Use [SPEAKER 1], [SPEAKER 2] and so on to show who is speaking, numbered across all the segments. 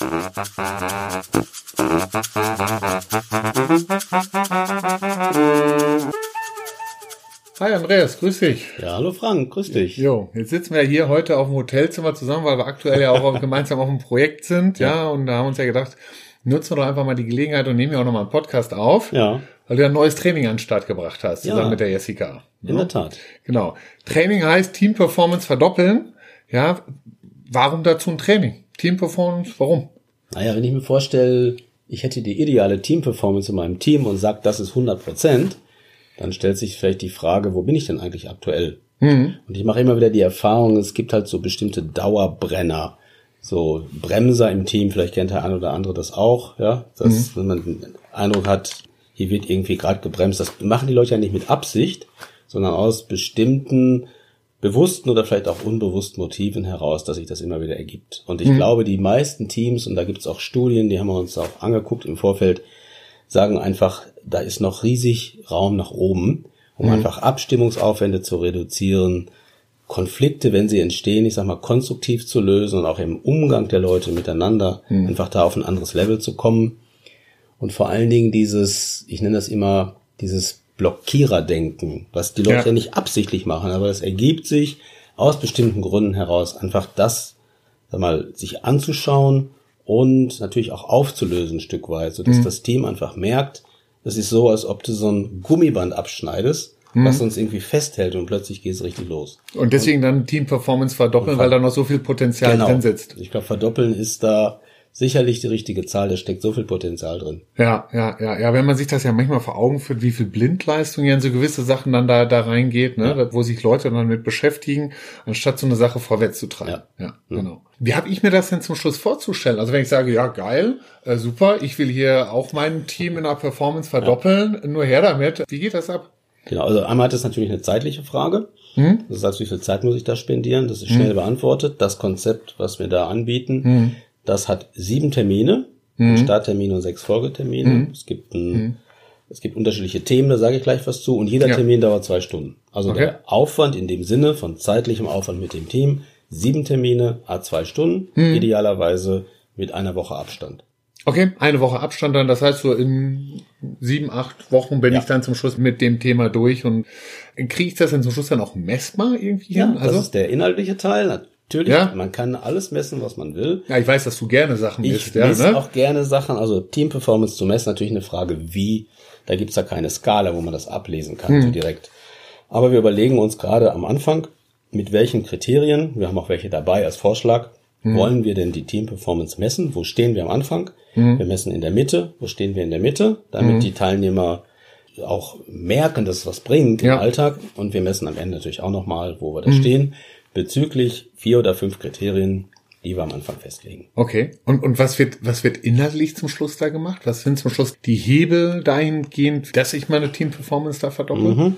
[SPEAKER 1] Hi Andreas, grüß dich.
[SPEAKER 2] Ja, hallo Frank, grüß dich.
[SPEAKER 1] Jo, jetzt sitzen wir hier heute auf dem Hotelzimmer zusammen, weil wir aktuell ja auch gemeinsam auf einem Projekt sind, ja. ja, und da haben wir uns ja gedacht, nutzen wir doch einfach mal die Gelegenheit und nehmen ja auch nochmal einen Podcast auf.
[SPEAKER 2] Ja.
[SPEAKER 1] Weil du ja ein neues Training an den Start gebracht hast, zusammen ja, mit der Jessica.
[SPEAKER 2] In ja? der Tat.
[SPEAKER 1] Genau. Training heißt Team Performance verdoppeln. Ja, warum dazu ein Training? Team Performance, warum?
[SPEAKER 2] Naja, wenn ich mir vorstelle, ich hätte die ideale Team Performance in meinem Team und sage, das ist 100 Prozent, dann stellt sich vielleicht die Frage, wo bin ich denn eigentlich aktuell? Mhm. Und ich mache immer wieder die Erfahrung, es gibt halt so bestimmte Dauerbrenner, so Bremser im Team, vielleicht kennt der eine oder andere das auch, ja, dass, mhm. wenn man den Eindruck hat, hier wird irgendwie gerade gebremst, das machen die Leute ja nicht mit Absicht, sondern aus bestimmten bewussten oder vielleicht auch unbewussten Motiven heraus, dass sich das immer wieder ergibt. Und ich mhm. glaube, die meisten Teams, und da gibt es auch Studien, die haben wir uns auch angeguckt im Vorfeld, sagen einfach, da ist noch riesig Raum nach oben, um mhm. einfach Abstimmungsaufwände zu reduzieren, Konflikte, wenn sie entstehen, ich sag mal, konstruktiv zu lösen und auch im Umgang der Leute miteinander mhm. einfach da auf ein anderes Level zu kommen. Und vor allen Dingen dieses, ich nenne das immer, dieses Blockiererdenken, was die Leute ja. nicht absichtlich machen, aber es ergibt sich aus bestimmten Gründen heraus, einfach das, sag mal, sich anzuschauen und natürlich auch aufzulösen ein Stück weit, so dass mhm. das Team einfach merkt, das ist so, als ob du so ein Gummiband abschneidest, mhm. was uns irgendwie festhält und plötzlich geht es richtig los.
[SPEAKER 1] Und deswegen und, dann Team Performance verdoppeln, weil da noch so viel Potenzial
[SPEAKER 2] genau.
[SPEAKER 1] drin sitzt.
[SPEAKER 2] Ich glaube, verdoppeln ist da sicherlich die richtige Zahl, da steckt so viel Potenzial drin.
[SPEAKER 1] Ja, ja, ja, ja, wenn man sich das ja manchmal vor Augen führt, wie viel Blindleistung ja in so gewisse Sachen dann da, da reingeht, ne, ja. wo sich Leute dann mit beschäftigen, anstatt so eine Sache vorwärts zu treiben. Ja, ja genau. Wie habe ich mir das denn zum Schluss vorzustellen? Also wenn ich sage, ja, geil, äh, super, ich will hier auch mein Team in der Performance verdoppeln, nur her damit. Wie geht das ab?
[SPEAKER 2] Genau, also einmal hat es natürlich eine zeitliche Frage. Mhm. Das heißt, wie viel Zeit muss ich da spendieren? Das ist schnell mhm. beantwortet. Das Konzept, was wir da anbieten, mhm. Das hat sieben Termine, mhm. Starttermine und sechs Folgetermine. Mhm. Es gibt ein, mhm. es gibt unterschiedliche Themen, da sage ich gleich was zu. Und jeder ja. Termin dauert zwei Stunden. Also okay. der Aufwand in dem Sinne von zeitlichem Aufwand mit dem Team, sieben Termine, a zwei Stunden, mhm. idealerweise mit einer Woche Abstand.
[SPEAKER 1] Okay, eine Woche Abstand dann. Das heißt, so in sieben, acht Wochen bin ja. ich dann zum Schluss mit dem Thema durch und kriege ich das dann zum Schluss dann auch messbar irgendwie
[SPEAKER 2] hin? Ja, also? das ist der inhaltliche Teil. Natürlich, ja? man kann alles messen, was man will.
[SPEAKER 1] Ja, ich weiß, dass du gerne Sachen
[SPEAKER 2] ich misst. Ich ja, ne? auch gerne Sachen. Also Team Performance zu messen, natürlich eine Frage, wie. Da gibt's ja keine Skala, wo man das ablesen kann, hm. so direkt. Aber wir überlegen uns gerade am Anfang, mit welchen Kriterien, wir haben auch welche dabei als Vorschlag, hm. wollen wir denn die Team Performance messen? Wo stehen wir am Anfang? Hm. Wir messen in der Mitte. Wo stehen wir in der Mitte? Damit hm. die Teilnehmer auch merken, dass es was bringt im ja. Alltag. Und wir messen am Ende natürlich auch nochmal, wo wir da hm. stehen bezüglich vier oder fünf Kriterien, die wir am Anfang festlegen.
[SPEAKER 1] Okay. Und, und was wird, was wird inhaltlich zum Schluss da gemacht? Was sind zum Schluss die Hebel dahingehend, dass ich meine Team-Performance da verdopple? Mhm.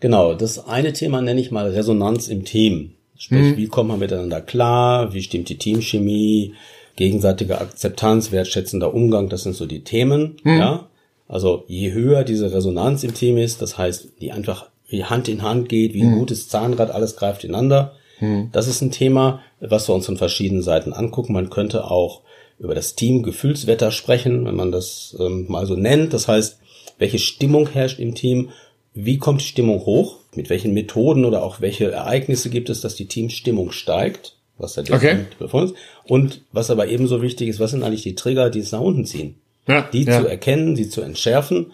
[SPEAKER 2] Genau. Das eine Thema nenne ich mal Resonanz im Team. Sprich, mhm. wie kommen wir miteinander klar? Wie stimmt die Teamchemie? Gegenseitige Akzeptanz, wertschätzender Umgang, das sind so die Themen, mhm. ja. Also, je höher diese Resonanz im Team ist, das heißt, die einfach wie Hand in Hand geht, wie ein mhm. gutes Zahnrad, alles greift ineinander. Mhm. Das ist ein Thema, was wir uns von verschiedenen Seiten angucken. Man könnte auch über das Team Gefühlswetter sprechen, wenn man das ähm, mal so nennt. Das heißt, welche Stimmung herrscht im Team? Wie kommt die Stimmung hoch? Mit welchen Methoden oder auch welche Ereignisse gibt es, dass die Teamstimmung steigt? Was da okay. ist. Und was aber ebenso wichtig ist, was sind eigentlich die Trigger, die es nach unten ziehen? Ja, die ja. zu erkennen, die zu entschärfen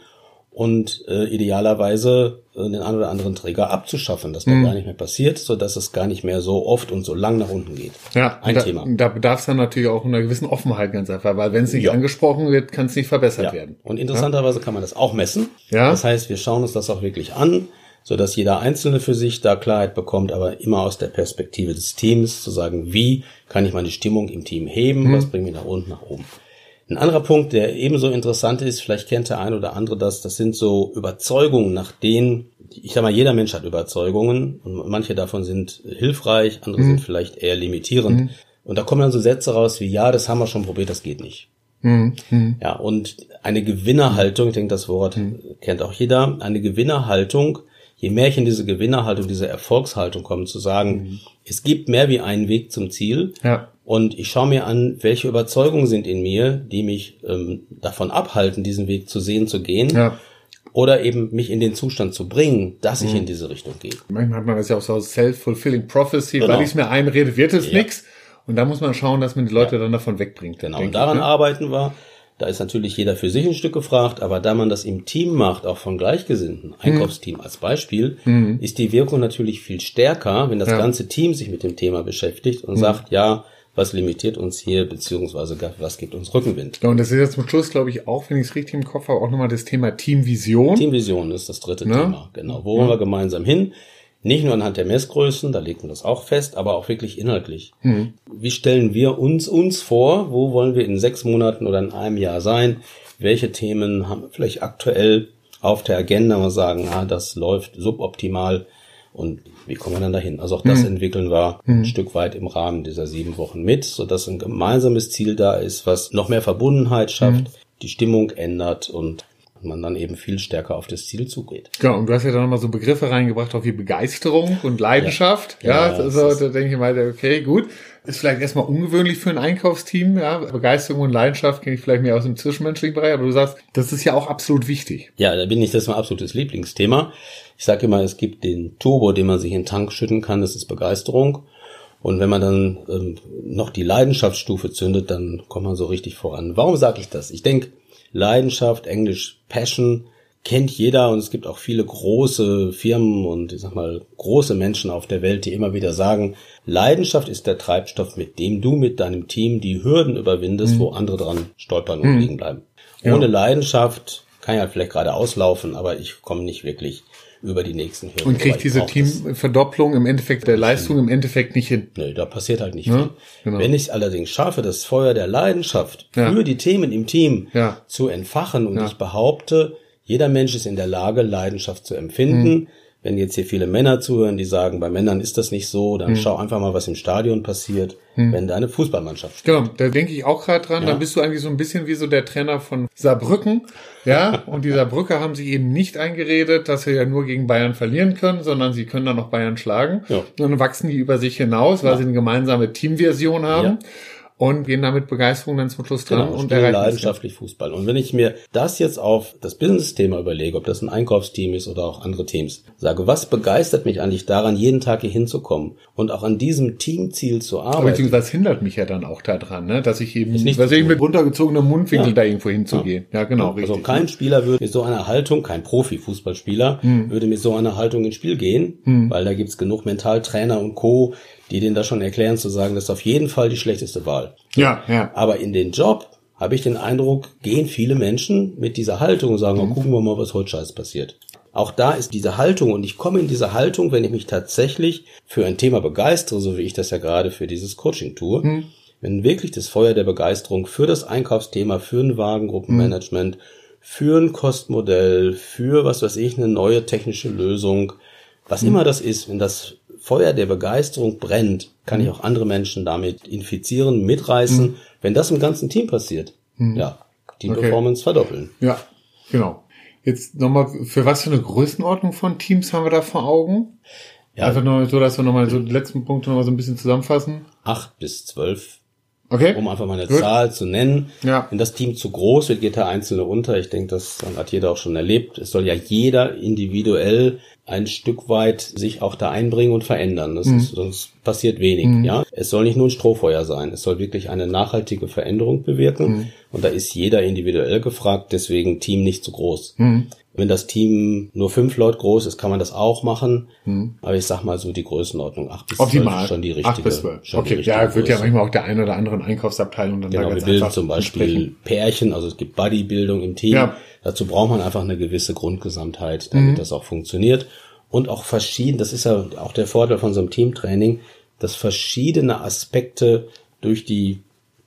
[SPEAKER 2] und äh, idealerweise äh, den einen oder anderen Träger abzuschaffen, dass das mhm. gar nicht mehr passiert, so dass es gar nicht mehr so oft und so lang nach unten geht.
[SPEAKER 1] Ja, ein da, Thema. Da bedarf es dann natürlich auch einer gewissen Offenheit ganz einfach, weil wenn es nicht ja. angesprochen wird, kann es nicht verbessert ja. werden.
[SPEAKER 2] Und interessanterweise ja? kann man das auch messen. Ja. Das heißt, wir schauen uns das auch wirklich an, so dass jeder Einzelne für sich da Klarheit bekommt, aber immer aus der Perspektive des Teams zu sagen, wie kann ich meine Stimmung im Team heben, mhm. was bringt mich nach unten, nach oben. Ein anderer Punkt, der ebenso interessant ist, vielleicht kennt der ein oder andere das, das sind so Überzeugungen, nach denen, ich sag mal, jeder Mensch hat Überzeugungen und manche davon sind hilfreich, andere mhm. sind vielleicht eher limitierend. Mhm. Und da kommen dann so Sätze raus wie, ja, das haben wir schon probiert, das geht nicht. Mhm. mhm. Ja, und eine Gewinnerhaltung, ich denke, das Wort mhm. kennt auch jeder, eine Gewinnerhaltung je mehr ich in diese Gewinnerhaltung, diese Erfolgshaltung komme, zu sagen, mhm. es gibt mehr wie einen Weg zum Ziel. Ja. Und ich schaue mir an, welche Überzeugungen sind in mir, die mich ähm, davon abhalten, diesen Weg zu sehen, zu gehen. Ja. Oder eben mich in den Zustand zu bringen, dass ich mhm. in diese Richtung gehe.
[SPEAKER 1] Manchmal hat man das ja auch so self-fulfilling prophecy, genau. weil ich es mir einrede, wird es ja. nichts. Und da muss man schauen, dass man die Leute ja. dann davon wegbringt.
[SPEAKER 2] Genau, und daran ich, ne? arbeiten wir. Da ist natürlich jeder für sich ein Stück gefragt, aber da man das im Team macht, auch von Gleichgesinnten, mhm. Einkaufsteam als Beispiel, mhm. ist die Wirkung natürlich viel stärker, wenn das ja. ganze Team sich mit dem Thema beschäftigt und mhm. sagt, ja, was limitiert uns hier, beziehungsweise was gibt uns Rückenwind.
[SPEAKER 1] Ja, und das ist jetzt zum Schluss, glaube ich, auch, wenn ich es richtig im Kopf habe, auch nochmal das Thema Teamvision.
[SPEAKER 2] Teamvision ist das dritte ne? Thema, genau. Wo wollen wir gemeinsam hin? Nicht nur anhand der Messgrößen, da legt man das auch fest, aber auch wirklich inhaltlich. Mhm. Wie stellen wir uns uns vor? Wo wollen wir in sechs Monaten oder in einem Jahr sein? Welche Themen haben wir vielleicht aktuell auf der Agenda, wir sagen, ah, das läuft suboptimal und wie kommen wir dann dahin? Also auch das mhm. entwickeln wir mhm. ein Stück weit im Rahmen dieser sieben Wochen mit, sodass ein gemeinsames Ziel da ist, was noch mehr Verbundenheit schafft, mhm. die Stimmung ändert und man dann eben viel stärker auf das Ziel zugeht.
[SPEAKER 1] Genau, und du hast ja dann nochmal so Begriffe reingebracht, auch wie Begeisterung und Leidenschaft. Ja, ja, ja also, da denke ich mal, okay, gut. Ist vielleicht erstmal ungewöhnlich für ein Einkaufsteam, ja. Begeisterung und Leidenschaft kenne ich vielleicht mehr aus dem zwischenmenschlichen Bereich, aber du sagst, das ist ja auch absolut wichtig.
[SPEAKER 2] Ja, da bin ich, das ist mein absolutes Lieblingsthema. Ich sage immer, es gibt den Turbo, den man sich in den Tank schütten kann, das ist Begeisterung. Und wenn man dann ähm, noch die Leidenschaftsstufe zündet, dann kommt man so richtig voran. Warum sage ich das? Ich denke, Leidenschaft, Englisch Passion, kennt jeder und es gibt auch viele große Firmen und ich sag mal große Menschen auf der Welt, die immer wieder sagen, Leidenschaft ist der Treibstoff, mit dem du mit deinem Team die Hürden überwindest, mhm. wo andere dran stolpern und mhm. liegen bleiben. Ohne ja. Leidenschaft kann ja vielleicht gerade auslaufen, aber ich komme nicht wirklich über die nächsten
[SPEAKER 1] Hürden. Und kriegt diese Teamverdopplung im Endeffekt der Leistung im Endeffekt nicht hin.
[SPEAKER 2] Nö, da passiert halt nicht ja, viel. Genau. Wenn ich allerdings schaffe, das Feuer der Leidenschaft ja. für die Themen im Team ja. zu entfachen und ich behaupte, jeder Mensch ist in der Lage, Leidenschaft zu empfinden. Mhm wenn jetzt hier viele Männer zuhören, die sagen, bei Männern ist das nicht so, dann hm. schau einfach mal, was im Stadion passiert, hm. wenn deine Fußballmannschaft
[SPEAKER 1] spielt. Genau, da denke ich auch gerade dran. Ja. Dann bist du eigentlich so ein bisschen wie so der Trainer von Saarbrücken. Ja, und die Saarbrücker haben sich eben nicht eingeredet, dass sie ja nur gegen Bayern verlieren können, sondern sie können dann noch Bayern schlagen. Ja. Und dann wachsen die über sich hinaus, weil ja. sie eine gemeinsame Teamversion haben. Ja und gehen damit Begeisterung dann zum Schluss dran
[SPEAKER 2] genau, und erreichen leidenschaftlich Fußball. Und wenn ich mir das jetzt auf das Business-Thema überlege, ob das ein Einkaufsteam ist oder auch andere Teams, sage, was begeistert mich eigentlich daran, jeden Tag hier hinzukommen und auch an diesem Teamziel zu arbeiten?
[SPEAKER 1] Beziehungsweise hindert mich ja dann auch daran, ne? dass ich eben, nicht dass ich mit runtergezogenem Mundwinkel ja. da irgendwo hinzugehen. Ja, ja genau.
[SPEAKER 2] Also richtig. kein Spieler würde mit so einer Haltung, kein Profi-Fußballspieler, hm. würde mit so einer Haltung ins Spiel gehen, hm. weil da gibt's genug Mentaltrainer und Co., die denen das schon erklären, zu sagen, das ist auf jeden Fall die schlechteste Wahl.
[SPEAKER 1] Ja, ja.
[SPEAKER 2] Aber in den Job habe ich den Eindruck, gehen viele Menschen mit dieser Haltung und sagen, mhm. oh, gucken wir mal, was heute scheiß passiert. Auch da ist diese Haltung und ich komme in diese Haltung, wenn ich mich tatsächlich für ein Thema begeistere, so wie ich das ja gerade für dieses Coaching tue, mhm. wenn wirklich das Feuer der Begeisterung für das Einkaufsthema, für ein Wagengruppenmanagement, mhm. für ein Kostmodell, für was weiß ich, eine neue technische Lösung, was mhm. immer das ist, wenn das Feuer der Begeisterung brennt, kann ich mhm. auch andere Menschen damit infizieren, mitreißen. Mhm. Wenn das im ganzen Team passiert, mhm. ja, die okay. Performance verdoppeln.
[SPEAKER 1] Ja, genau. Jetzt nochmal, für was für eine Größenordnung von Teams haben wir da vor Augen? Ja. Einfach nur so, dass wir nochmal so die letzten Punkte nochmal so ein bisschen zusammenfassen.
[SPEAKER 2] Acht bis zwölf
[SPEAKER 1] Okay.
[SPEAKER 2] Um einfach mal eine Gut. Zahl zu nennen. Ja. Wenn das Team zu groß wird, geht der Einzelne unter. Ich denke, das hat jeder auch schon erlebt. Es soll ja jeder individuell ein Stück weit sich auch da einbringen und verändern. Das mhm. ist, sonst passiert wenig, mhm. ja. Es soll nicht nur ein Strohfeuer sein. Es soll wirklich eine nachhaltige Veränderung bewirken. Mhm. Und da ist jeder individuell gefragt. Deswegen Team nicht zu groß. Mhm. Wenn das Team nur fünf Leute groß ist, kann man das auch machen. Hm. Aber ich sag mal so die Größenordnung acht bis
[SPEAKER 1] Optimal.
[SPEAKER 2] ist schon die richtige.
[SPEAKER 1] Acht bis zwölf. Okay, ja, wird ja manchmal auch der ein oder anderen Einkaufsabteilung dann
[SPEAKER 2] genau, da wir bilden zum Beispiel. Pärchen, also es gibt Bodybildung im Team. Ja. Dazu braucht man einfach eine gewisse Grundgesamtheit, damit mhm. das auch funktioniert. Und auch verschieden, das ist ja auch der Vorteil von so einem Teamtraining, dass verschiedene Aspekte durch die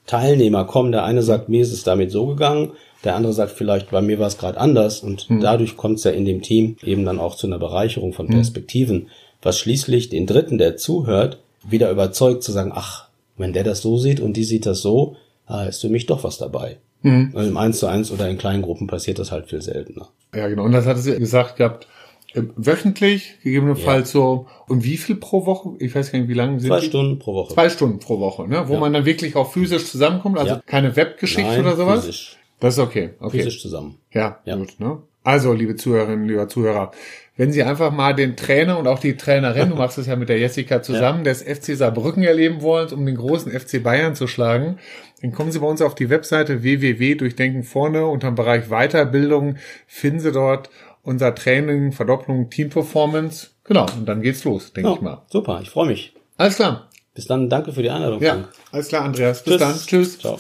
[SPEAKER 2] Teilnehmer kommen. Der eine sagt, mir ist es damit so gegangen, der andere sagt vielleicht, bei mir war es gerade anders und mhm. dadurch kommt es ja in dem Team eben dann auch zu einer Bereicherung von hm. Perspektiven, mhm. was schließlich den Dritten, der zuhört, wieder überzeugt zu sagen, ach, wenn der das so sieht und die sieht das so, ah, ist für mich doch was dabei. Mhm. Und Im Eins zu eins oder in kleinen Gruppen passiert das halt viel seltener.
[SPEAKER 1] Ja, genau. Und das hat es ja gesagt gehabt, wöchentlich, gegebenenfalls ja. so. Und wie viel pro Woche? Ich weiß gar nicht, wie lange
[SPEAKER 2] sind Zwei die? Stunden pro Woche.
[SPEAKER 1] Zwei Stunden pro Woche, ne? Wo ja. man dann wirklich auch physisch zusammenkommt, also ja. keine Webgeschichte oder sowas? Physisch. Das ist okay. okay.
[SPEAKER 2] Physisch zusammen.
[SPEAKER 1] Ja, ja, gut, ne? Also, liebe Zuhörerinnen, lieber Zuhörer, wenn Sie einfach mal den Trainer und auch die Trainerin, du machst es ja mit der Jessica zusammen, ja. des FC Saarbrücken erleben wollen, um den großen FC Bayern zu schlagen, dann kommen Sie bei uns auf die Webseite www.durchdenken vorne unter dem Bereich Weiterbildung, finden Sie dort unser Training, Verdopplung, Team Performance. Genau, und dann geht's los, denke ja, ich mal.
[SPEAKER 2] Super, ich freue mich.
[SPEAKER 1] Alles klar.
[SPEAKER 2] Bis dann, danke für die Einladung.
[SPEAKER 1] Ja, Frank. alles klar, Andreas. Bis Tschüss. dann. Tschüss. Ciao.